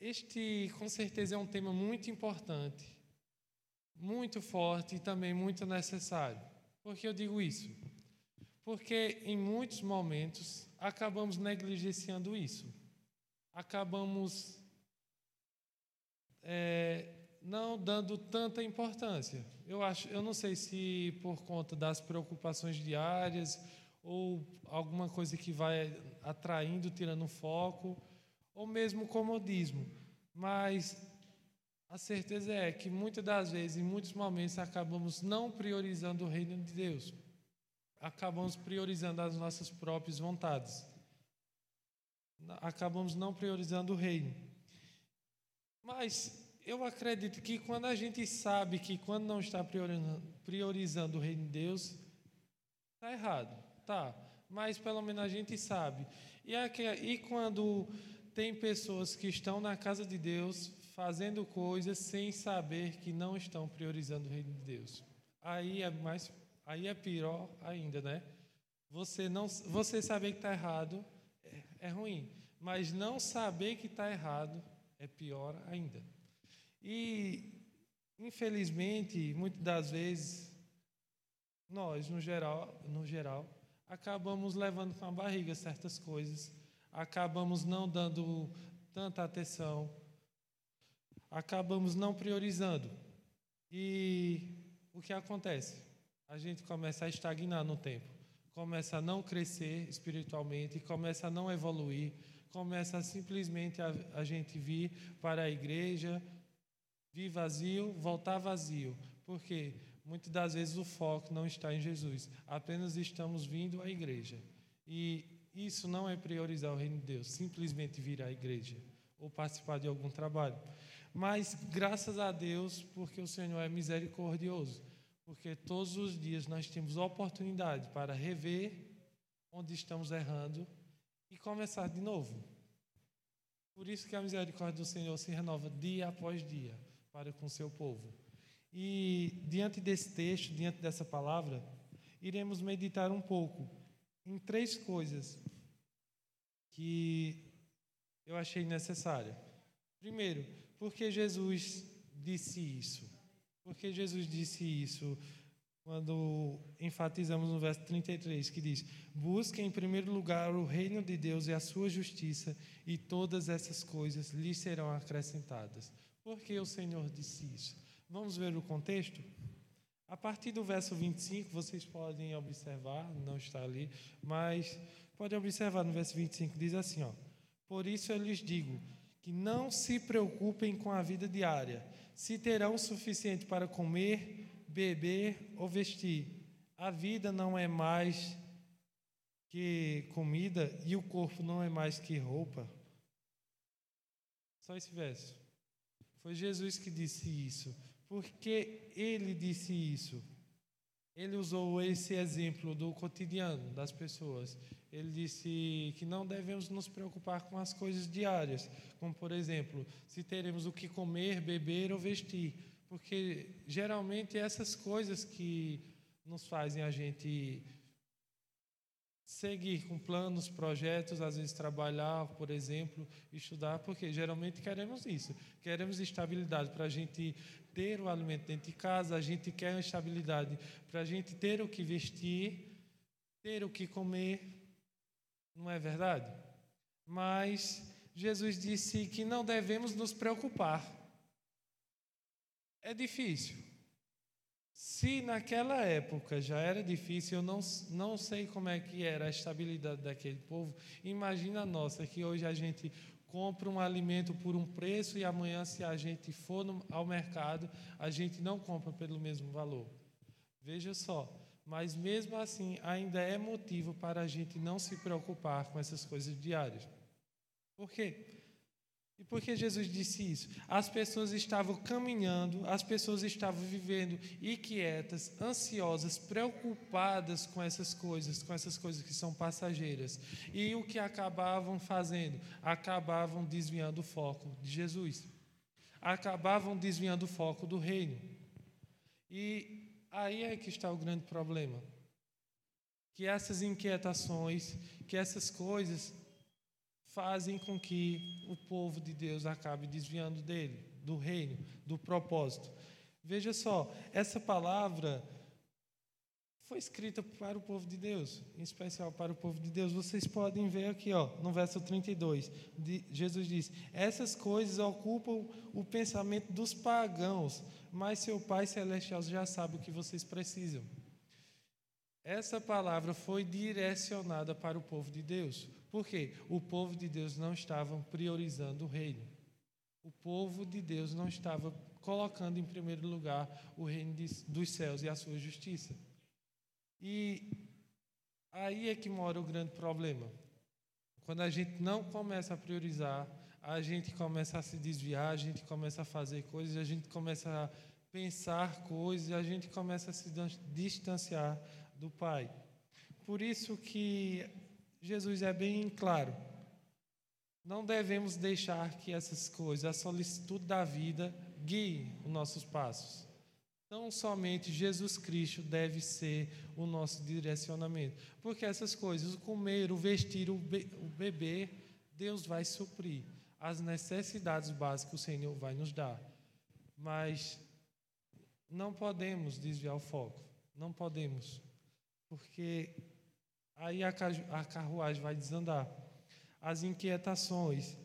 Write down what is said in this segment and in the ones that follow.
este, com certeza, é um tema muito importante, muito forte e também muito necessário. Por que eu digo isso? Porque em muitos momentos acabamos negligenciando isso. Acabamos é, não dando tanta importância. Eu acho, eu não sei se por conta das preocupações diárias ou alguma coisa que vai atraindo, tirando foco, ou mesmo comodismo. Mas a certeza é que muitas das vezes, em muitos momentos, acabamos não priorizando o reino de Deus. Acabamos priorizando as nossas próprias vontades. Acabamos não priorizando o reino. Mas eu acredito que quando a gente sabe que quando não está priorizando o reino de Deus, está errado. Tá, mas pelo menos a gente sabe. E, aqui, e quando tem pessoas que estão na casa de Deus fazendo coisas sem saber que não estão priorizando o reino de Deus. Aí é mais, aí é pior ainda, né? Você não, você saber que está errado é, é ruim, mas não saber que está errado é pior ainda. E infelizmente, muitas das vezes nós, no geral, no geral, acabamos levando com a barriga certas coisas, acabamos não dando tanta atenção, acabamos não priorizando. E o que acontece? A gente começa a estagnar no tempo, começa a não crescer espiritualmente, começa a não evoluir, começa simplesmente a, a gente vir para a igreja, vir vazio, voltar vazio. Por quê? Muitas das vezes o foco não está em Jesus, apenas estamos vindo à igreja. E isso não é priorizar o reino de Deus, simplesmente vir à igreja ou participar de algum trabalho. Mas graças a Deus, porque o Senhor é misericordioso, porque todos os dias nós temos oportunidade para rever onde estamos errando e começar de novo. Por isso que a misericórdia do Senhor se renova dia após dia para com seu povo. E diante desse texto, diante dessa palavra, iremos meditar um pouco em três coisas que eu achei necessária. Primeiro, porque Jesus disse isso? Porque Jesus disse isso quando enfatizamos no verso 33, que diz: Busque em primeiro lugar o reino de Deus e a sua justiça, e todas essas coisas lhe serão acrescentadas. Por que o Senhor disse isso? Vamos ver o contexto? A partir do verso 25, vocês podem observar, não está ali, mas podem observar no verso 25, diz assim: ó, Por isso eu lhes digo que não se preocupem com a vida diária, se terão o suficiente para comer, beber ou vestir. A vida não é mais que comida e o corpo não é mais que roupa. Só esse verso. Foi Jesus que disse isso. Porque ele disse isso? Ele usou esse exemplo do cotidiano das pessoas. Ele disse que não devemos nos preocupar com as coisas diárias, como por exemplo, se teremos o que comer, beber ou vestir, porque geralmente essas coisas que nos fazem a gente seguir com planos, projetos, às vezes trabalhar, por exemplo, estudar, porque geralmente queremos isso. Queremos estabilidade para a gente ter o alimento dentro de casa, a gente quer estabilidade para a gente ter o que vestir, ter o que comer. Não é verdade? Mas Jesus disse que não devemos nos preocupar. É difícil. Se naquela época já era difícil, eu não, não sei como é que era a estabilidade daquele povo. Imagina a nossa, que hoje a gente compra um alimento por um preço e amanhã, se a gente for no, ao mercado, a gente não compra pelo mesmo valor. Veja só, mas mesmo assim ainda é motivo para a gente não se preocupar com essas coisas diárias. Por quê? E por que Jesus disse isso? As pessoas estavam caminhando, as pessoas estavam vivendo inquietas, ansiosas, preocupadas com essas coisas, com essas coisas que são passageiras. E o que acabavam fazendo? Acabavam desviando o foco de Jesus. Acabavam desviando o foco do reino. E aí é que está o grande problema. Que essas inquietações, que essas coisas fazem com que o povo de Deus acabe desviando dele, do reino, do propósito. Veja só, essa palavra foi escrita para o povo de Deus, em especial para o povo de Deus. Vocês podem ver aqui, ó, no verso 32, de, Jesus diz: Essas coisas ocupam o pensamento dos pagãos, mas seu Pai Celestial já sabe o que vocês precisam. Essa palavra foi direcionada para o povo de Deus. Por quê? O povo de Deus não estava priorizando o reino. O povo de Deus não estava colocando em primeiro lugar o reino de, dos céus e a sua justiça. E aí é que mora o grande problema. Quando a gente não começa a priorizar, a gente começa a se desviar, a gente começa a fazer coisas, a gente começa a pensar coisas, a gente começa a se distanciar do Pai. Por isso que Jesus é bem claro. Não devemos deixar que essas coisas, a solicitude da vida, guiem os nossos passos. Não somente Jesus Cristo deve ser o nosso direcionamento, porque essas coisas, o comer, o vestir, o, be o beber, Deus vai suprir. As necessidades básicas o Senhor vai nos dar. Mas não podemos desviar o foco. Não podemos. Porque aí a carruagem vai desandar. As inquietações,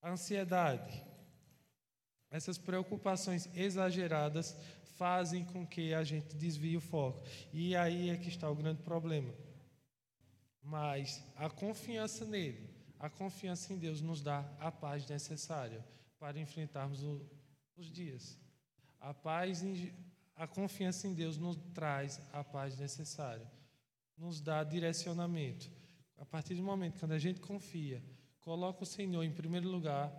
a ansiedade, essas preocupações exageradas fazem com que a gente desvie o foco. E aí é que está o grande problema. Mas a confiança nele, a confiança em Deus nos dá a paz necessária para enfrentarmos o, os dias. A paz, a confiança em Deus nos traz a paz necessária, nos dá direcionamento. A partir do momento quando a gente confia, coloca o Senhor em primeiro lugar,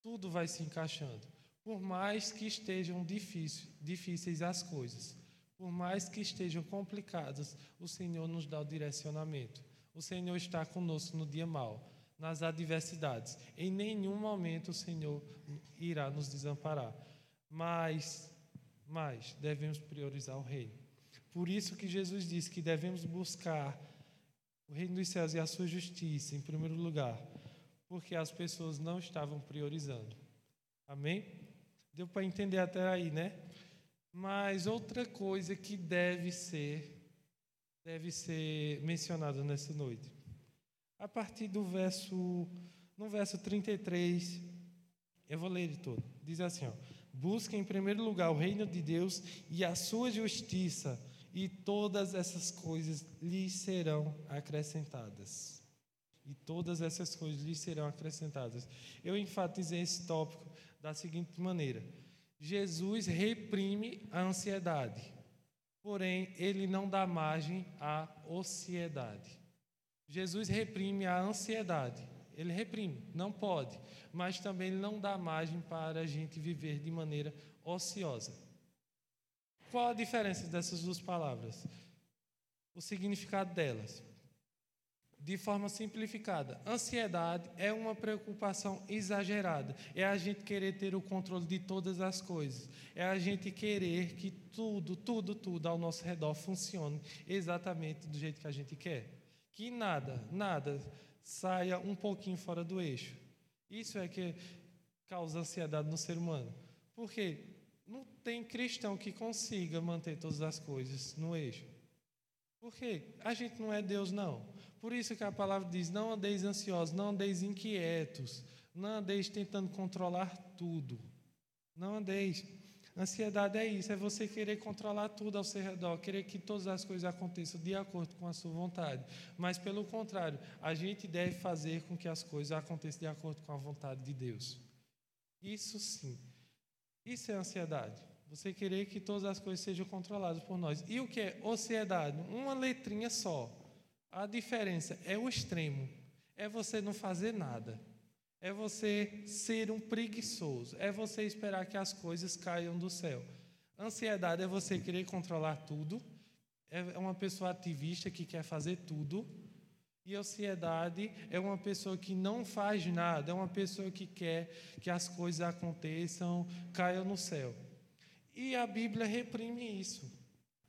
tudo vai se encaixando. Por mais que estejam difíceis, difíceis as coisas, por mais que estejam complicadas, o Senhor nos dá o direcionamento. O Senhor está conosco no dia mau, nas adversidades. Em nenhum momento o Senhor irá nos desamparar. Mas, mas devemos priorizar o reino. Por isso que Jesus disse que devemos buscar o reino dos céus e a sua justiça em primeiro lugar, porque as pessoas não estavam priorizando. Amém? Deu para entender até aí, né? Mas outra coisa que deve ser deve ser mencionada nessa noite. A partir do verso no verso 33, eu vou ler ele todo. Diz assim, ó: Busque em primeiro lugar o reino de Deus e a sua justiça, e todas essas coisas lhes serão acrescentadas. E todas essas coisas lhes serão acrescentadas. Eu enfatizei esse tópico da seguinte maneira: Jesus reprime a ansiedade, porém, ele não dá margem à ociedade. Jesus reprime a ansiedade, ele reprime, não pode, mas também não dá margem para a gente viver de maneira ociosa. Qual a diferença dessas duas palavras? O significado delas de forma simplificada, ansiedade é uma preocupação exagerada. É a gente querer ter o controle de todas as coisas. É a gente querer que tudo, tudo, tudo ao nosso redor funcione exatamente do jeito que a gente quer. Que nada, nada saia um pouquinho fora do eixo. Isso é que causa ansiedade no ser humano. Porque não tem cristão que consiga manter todas as coisas no eixo. Porque a gente não é Deus, não. Por isso que a palavra diz: não andeis ansiosos, não andeis inquietos, não andeis tentando controlar tudo. Não andeis. Ansiedade é isso, é você querer controlar tudo ao seu redor, querer que todas as coisas aconteçam de acordo com a sua vontade. Mas, pelo contrário, a gente deve fazer com que as coisas aconteçam de acordo com a vontade de Deus. Isso sim. Isso é ansiedade. Você querer que todas as coisas sejam controladas por nós. E o que é ansiedade? Uma letrinha só. A diferença é o extremo. É você não fazer nada. É você ser um preguiçoso. É você esperar que as coisas caiam do céu. Ansiedade é você querer controlar tudo. É uma pessoa ativista que quer fazer tudo. E ansiedade é uma pessoa que não faz nada, é uma pessoa que quer que as coisas aconteçam, caiam no céu. E a Bíblia reprime isso.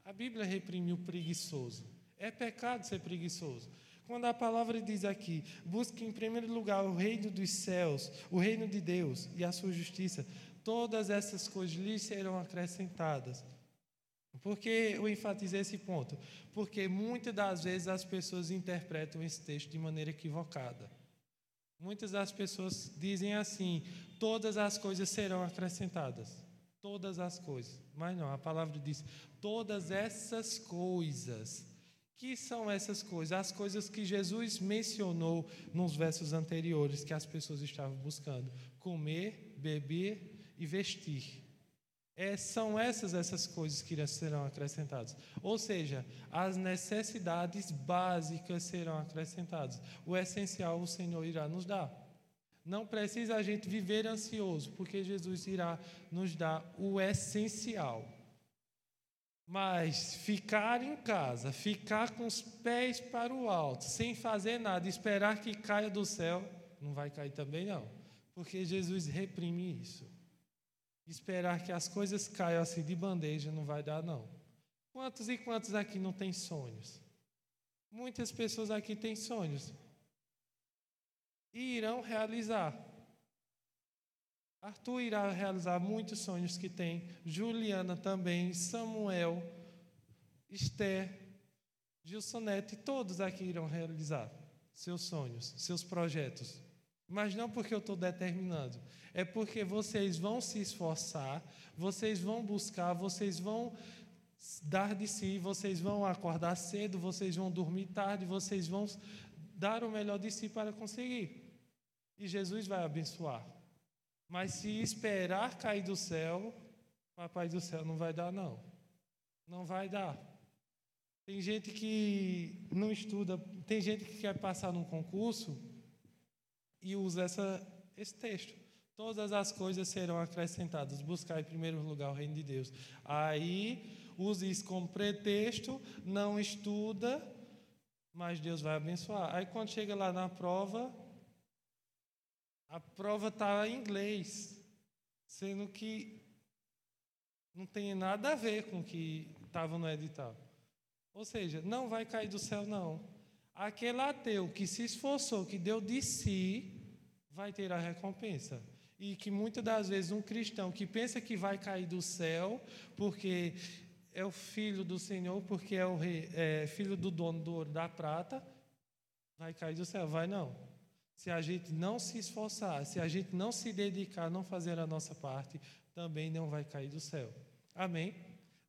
A Bíblia reprime o preguiçoso. É pecado ser preguiçoso. Quando a palavra diz aqui, busque em primeiro lugar o reino dos céus, o reino de Deus e a sua justiça, todas essas coisas lhe serão acrescentadas. Por que eu enfatizei esse ponto? Porque muitas das vezes as pessoas interpretam esse texto de maneira equivocada. Muitas das pessoas dizem assim: todas as coisas serão acrescentadas. Todas as coisas. Mas não, a palavra diz: todas essas coisas. Que são essas coisas? As coisas que Jesus mencionou nos versos anteriores que as pessoas estavam buscando: comer, beber e vestir. É, são essas essas coisas que serão acrescentadas. Ou seja, as necessidades básicas serão acrescentadas. O essencial o Senhor irá nos dar. Não precisa a gente viver ansioso, porque Jesus irá nos dar o essencial. Mas ficar em casa, ficar com os pés para o alto, sem fazer nada, esperar que caia do céu, não vai cair também não, porque Jesus reprime isso. Esperar que as coisas caiam assim de bandeja não vai dar, não. Quantos e quantos aqui não têm sonhos? Muitas pessoas aqui têm sonhos. E irão realizar. Arthur irá realizar muitos sonhos que tem. Juliana também, Samuel, Esther, Gilsonete, todos aqui irão realizar seus sonhos, seus projetos. Mas não porque eu estou determinando, é porque vocês vão se esforçar, vocês vão buscar, vocês vão dar de si, vocês vão acordar cedo, vocês vão dormir tarde, vocês vão dar o melhor de si para conseguir. E Jesus vai abençoar. Mas se esperar cair do céu, Papai do céu não vai dar, não. Não vai dar. Tem gente que não estuda, tem gente que quer passar num concurso e usa essa, esse texto. Todas as coisas serão acrescentadas. Buscar em primeiro lugar o reino de Deus. Aí use isso como pretexto, não estuda, mas Deus vai abençoar. Aí quando chega lá na prova, a prova está em inglês, sendo que não tem nada a ver com o que estava no edital. Ou seja, não vai cair do céu, não. Aquele ateu que se esforçou, que deu de si, vai ter a recompensa. E que muitas das vezes um cristão que pensa que vai cair do céu, porque é o filho do Senhor, porque é o rei, é filho do dono do ouro da prata, vai cair do céu. Vai não. Se a gente não se esforçar, se a gente não se dedicar, não fazer a nossa parte, também não vai cair do céu. Amém?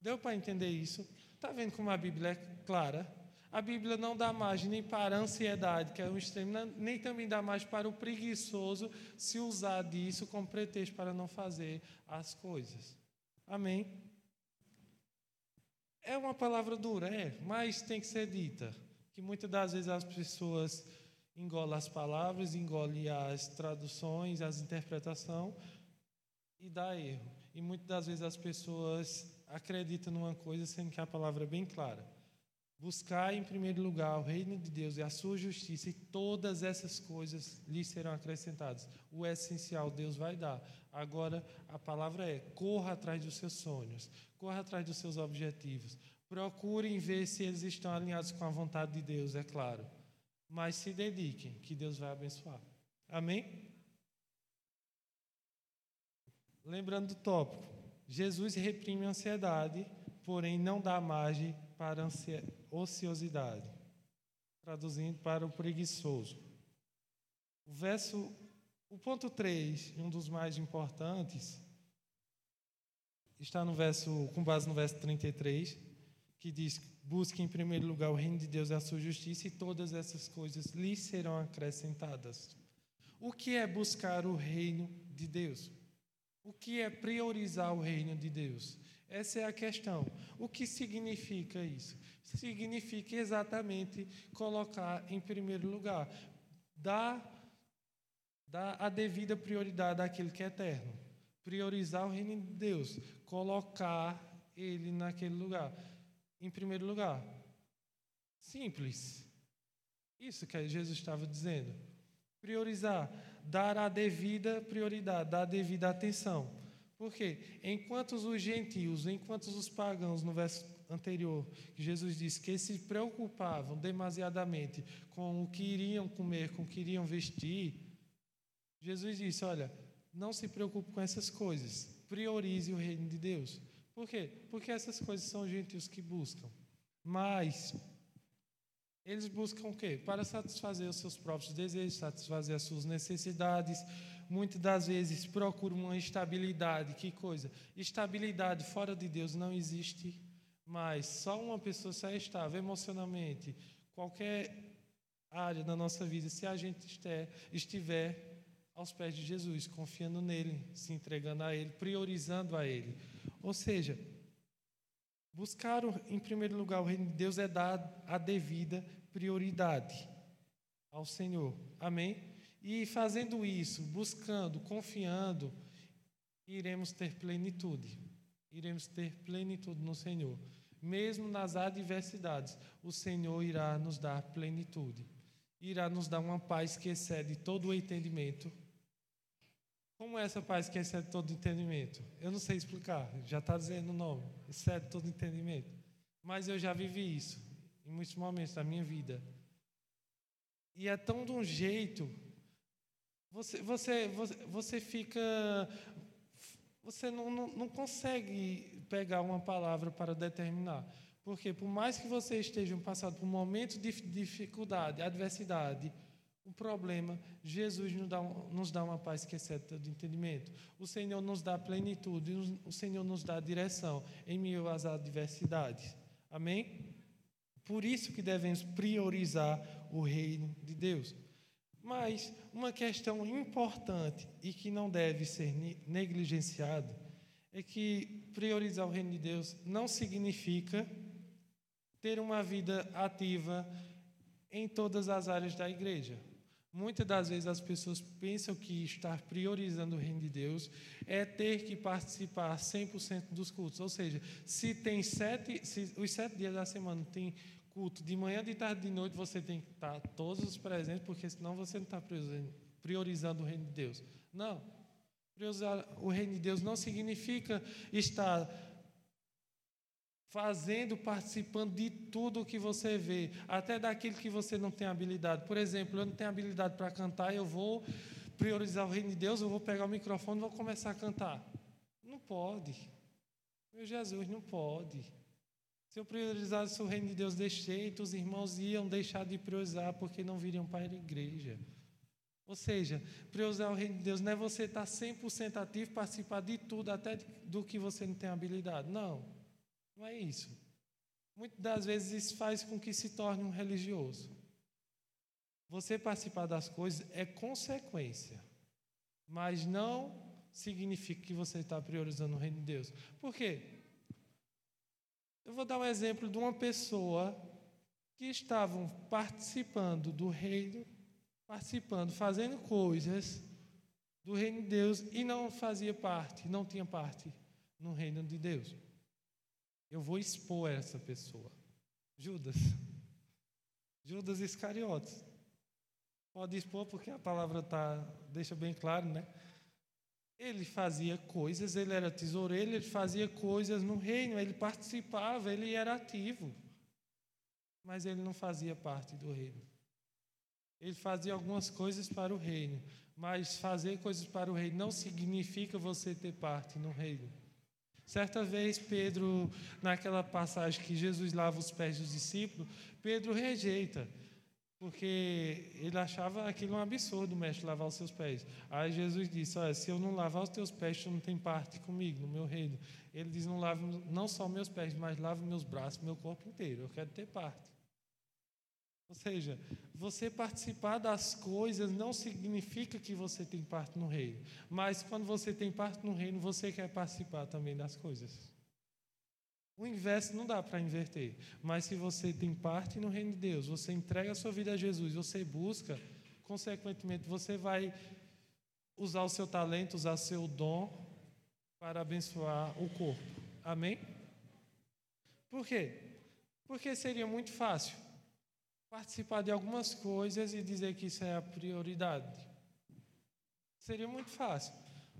Deu para entender isso? Está vendo como a Bíblia é clara? A Bíblia não dá margem nem para a ansiedade, que é um extremo, nem também dá margem para o preguiçoso se usar disso como pretexto para não fazer as coisas. Amém? É uma palavra dura, é, mas tem que ser dita. Que muitas das vezes as pessoas engolem as palavras, engolem as traduções, as interpretações e dá erro. E muitas das vezes as pessoas acreditam numa coisa sendo que a palavra é bem clara. Buscar em primeiro lugar o reino de Deus e a sua justiça, e todas essas coisas lhe serão acrescentadas. O essencial Deus vai dar. Agora, a palavra é: corra atrás dos seus sonhos, corra atrás dos seus objetivos. Procurem ver se eles estão alinhados com a vontade de Deus, é claro. Mas se dediquem, que Deus vai abençoar. Amém? Lembrando do tópico: Jesus reprime a ansiedade, porém não dá margem para a ociosidade, traduzindo para o preguiçoso. O verso, o ponto 3, um dos mais importantes, está no verso, com base no verso 33, que diz: Busque em primeiro lugar o reino de Deus e a sua justiça, e todas essas coisas lhe serão acrescentadas. O que é buscar o reino de Deus? O que é priorizar o reino de Deus? Essa é a questão. O que significa isso? Significa exatamente colocar em primeiro lugar, dar, dar a devida prioridade àquilo que é eterno, priorizar o reino de Deus, colocar ele naquele lugar, em primeiro lugar. Simples. Isso que Jesus estava dizendo. Priorizar, dar a devida prioridade, dar a devida atenção. Porque enquanto os gentios, enquanto os pagãos, no verso anterior, Jesus disse que se preocupavam demasiadamente com o que iriam comer, com o que iriam vestir, Jesus disse: Olha, não se preocupe com essas coisas, priorize o reino de Deus. Por quê? Porque essas coisas são gentios que buscam. Mas eles buscam o quê? Para satisfazer os seus próprios desejos, satisfazer as suas necessidades. Muitas das vezes procuram uma estabilidade. Que coisa? Estabilidade fora de Deus não existe mais. Só uma pessoa se é estável emocionalmente, qualquer área da nossa vida, se a gente estiver aos pés de Jesus, confiando nele, se entregando a ele, priorizando a ele. Ou seja, buscar em primeiro lugar o reino de Deus é dar a devida prioridade ao Senhor. Amém? E fazendo isso, buscando, confiando, iremos ter plenitude. Iremos ter plenitude no Senhor. Mesmo nas adversidades, o Senhor irá nos dar plenitude. Irá nos dar uma paz que excede todo o entendimento como é essa paz que excede todo entendimento? Eu não sei explicar, já está dizendo o nome, excede todo entendimento. Mas eu já vivi isso em muitos momentos da minha vida. E é tão de um jeito, você, você, você, você fica. Você não, não, não consegue pegar uma palavra para determinar. Porque, por mais que você esteja passando por momentos de dificuldade, adversidade, o problema, Jesus nos dá, nos dá uma paz que excede todo entendimento. O Senhor nos dá plenitude, o Senhor nos dá direção em meio às adversidades. Amém? Por isso que devemos priorizar o reino de Deus. Mas uma questão importante e que não deve ser negligenciada é que priorizar o reino de Deus não significa ter uma vida ativa em todas as áreas da igreja. Muitas das vezes as pessoas pensam que estar priorizando o reino de Deus é ter que participar 100% dos cultos. Ou seja, se tem sete, se os sete dias da semana tem culto de manhã, de tarde, de noite, você tem que estar todos os presentes, porque senão você não está priorizando o reino de Deus. Não. Priorizar o reino de Deus não significa estar fazendo, participando de tudo o que você vê, até daquilo que você não tem habilidade. Por exemplo, eu não tenho habilidade para cantar, eu vou priorizar o reino de Deus, eu vou pegar o microfone e vou começar a cantar. Não pode. Meu Jesus, não pode. Se eu priorizasse o reino de Deus desse jeito, os irmãos iam deixar de priorizar porque não viriam para a igreja. Ou seja, priorizar o reino de Deus não é você estar 100% ativo, participar de tudo, até do que você não tem habilidade. Não. Não é isso. Muitas das vezes isso faz com que se torne um religioso. Você participar das coisas é consequência, mas não significa que você está priorizando o reino de Deus. Por quê? Eu vou dar um exemplo de uma pessoa que estavam participando do reino, participando, fazendo coisas do reino de Deus e não fazia parte, não tinha parte no reino de Deus. Eu vou expor essa pessoa. Judas. Judas Iscariotes. Pode expor porque a palavra tá, deixa bem claro, né? Ele fazia coisas, ele era tesoureiro, ele fazia coisas no reino, ele participava, ele era ativo. Mas ele não fazia parte do reino. Ele fazia algumas coisas para o reino, mas fazer coisas para o reino não significa você ter parte no reino. Certa vez, Pedro, naquela passagem que Jesus lava os pés dos discípulos, Pedro rejeita, porque ele achava aquilo um absurdo, o mestre lavar os seus pés. Aí Jesus disse: Olha, se eu não lavar os teus pés, tu não tem parte comigo, no meu reino. Ele diz: Não lave não só meus pés, mas lave meus braços, meu corpo inteiro. Eu quero ter parte. Ou seja, você participar das coisas não significa que você tem parte no reino. Mas quando você tem parte no reino, você quer participar também das coisas. O inverso não dá para inverter. Mas se você tem parte no reino de Deus, você entrega a sua vida a Jesus, você busca, consequentemente, você vai usar o seu talento, usar o seu dom para abençoar o corpo. Amém? Por quê? Porque seria muito fácil participar de algumas coisas e dizer que isso é a prioridade. Seria muito fácil.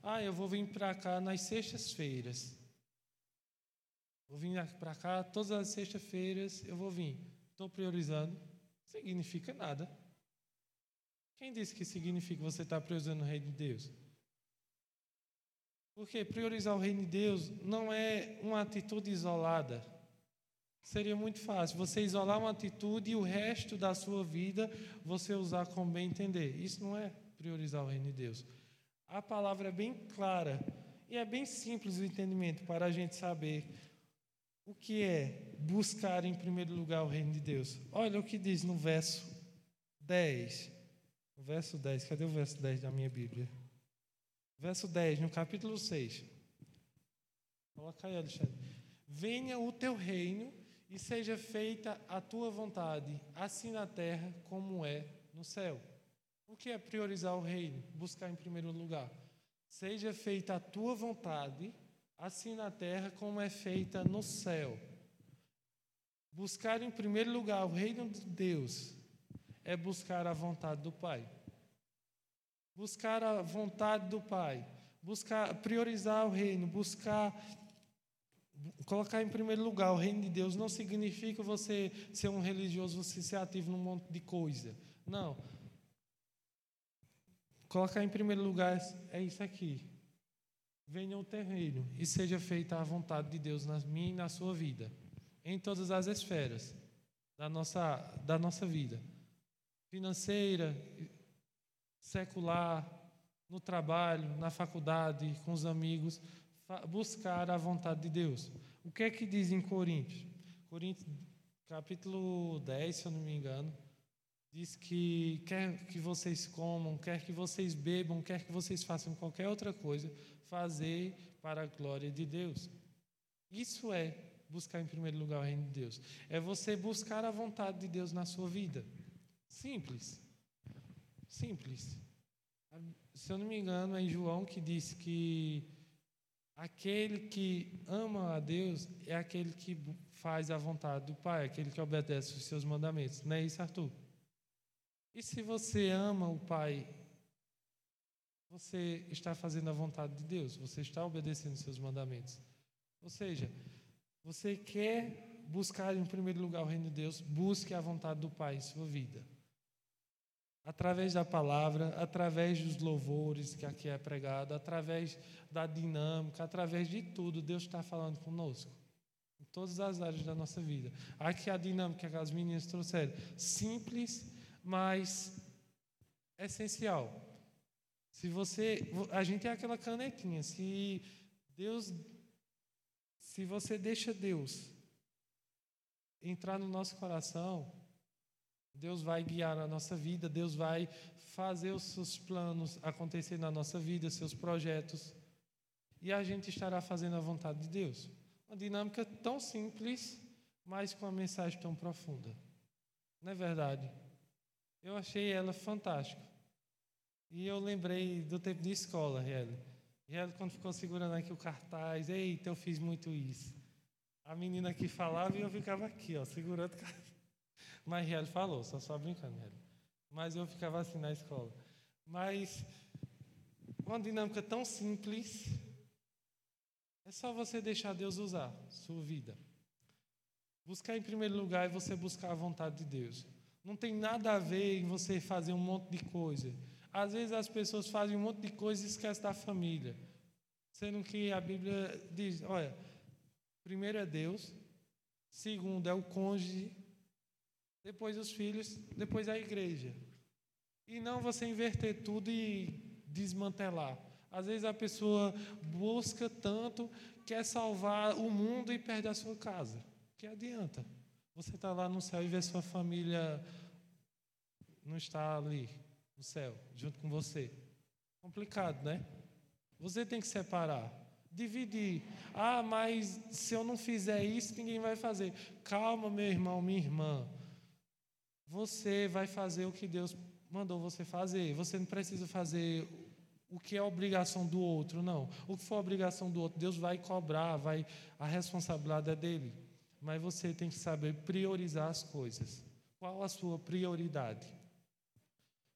Ah, eu vou vir para cá nas sextas-feiras. Vou vir para cá todas as sextas-feiras, eu vou vir. Estou priorizando. Significa nada. Quem disse que significa você estar tá priorizando o reino de Deus? Porque priorizar o reino de Deus não é uma atitude isolada. Seria muito fácil você isolar uma atitude e o resto da sua vida você usar como bem entender. Isso não é priorizar o reino de Deus. A palavra é bem clara e é bem simples o entendimento para a gente saber o que é buscar em primeiro lugar o reino de Deus. Olha o que diz no verso 10. O verso 10, cadê o verso 10 da minha Bíblia? Verso 10, no capítulo 6. Coloca aí, Alexandre. Venha o teu reino e seja feita a tua vontade, assim na terra como é no céu. O que é priorizar o reino? Buscar em primeiro lugar. Seja feita a tua vontade, assim na terra como é feita no céu. Buscar em primeiro lugar o reino de Deus é buscar a vontade do Pai buscar a vontade do Pai, buscar priorizar o reino, buscar colocar em primeiro lugar o reino de Deus não significa você ser um religioso, você ser ativo num monte de coisa. Não. Colocar em primeiro lugar é isso aqui. Venha o teu reino e seja feita a vontade de Deus na minha e na sua vida, em todas as esferas da nossa, da nossa vida financeira, secular, no trabalho, na faculdade, com os amigos, buscar a vontade de Deus. O que é que diz em Coríntios? Coríntios, capítulo 10, se eu não me engano, diz que quer que vocês comam, quer que vocês bebam, quer que vocês façam qualquer outra coisa, fazer para a glória de Deus. Isso é buscar em primeiro lugar o reino de Deus. É você buscar a vontade de Deus na sua vida. Simples. Simples. Se eu não me engano, é em João que diz que aquele que ama a Deus é aquele que faz a vontade do Pai, aquele que obedece os seus mandamentos. Não é isso, Arthur? E se você ama o Pai, você está fazendo a vontade de Deus, você está obedecendo seus mandamentos. Ou seja, você quer buscar em primeiro lugar o reino de Deus, busque a vontade do Pai em sua vida através da palavra, através dos louvores que aqui é pregado, através da dinâmica, através de tudo, Deus está falando conosco. Em todas as áreas da nossa vida. Aqui a dinâmica que as meninas trouxeram, simples, mas essencial. Se você, a gente é aquela canetinha, se Deus se você deixa Deus entrar no nosso coração, Deus vai guiar a nossa vida, Deus vai fazer os seus planos acontecer na nossa vida, seus projetos. E a gente estará fazendo a vontade de Deus. Uma dinâmica tão simples, mas com uma mensagem tão profunda. Não é verdade? Eu achei ela fantástica. E eu lembrei do tempo de escola, Riele. Riele, quando ficou segurando aqui o cartaz, eita, eu fiz muito isso. A menina que falava e eu ficava aqui, ó, segurando o cartaz. Mas Riel falou, só só brincando, Riel. Mas eu ficava assim na escola. Mas uma dinâmica tão simples, é só você deixar Deus usar sua vida. Buscar em primeiro lugar é você buscar a vontade de Deus. Não tem nada a ver em você fazer um monte de coisa. Às vezes as pessoas fazem um monte de coisa e esquecem da família. Sendo que a Bíblia diz: olha, primeiro é Deus, segundo é o cônjuge, depois os filhos, depois a igreja. E não você inverter tudo e desmantelar. Às vezes a pessoa busca tanto, quer salvar o mundo e perde a sua casa. Que adianta? Você está lá no céu e vê sua família não está ali no céu, junto com você. Complicado, né? Você tem que separar, dividir. Ah, mas se eu não fizer isso, ninguém vai fazer. Calma, meu irmão, minha irmã. Você vai fazer o que Deus mandou você fazer. Você não precisa fazer o que é obrigação do outro, não. O que for obrigação do outro, Deus vai cobrar, vai a responsabilidade é dele mas você tem que saber priorizar as coisas. Qual a sua prioridade?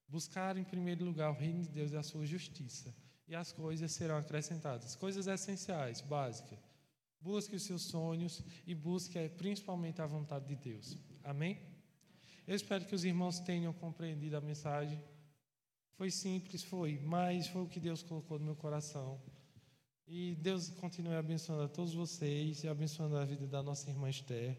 Buscar em primeiro lugar o reino de Deus e a sua justiça, e as coisas serão acrescentadas. Coisas essenciais, básicas. Busque os seus sonhos e busque eh, principalmente a vontade de Deus. Amém? Eu espero que os irmãos tenham compreendido a mensagem. Foi simples, foi, mas foi o que Deus colocou no meu coração. E Deus continue abençoando a todos vocês e abençoando a vida da nossa irmã Esther.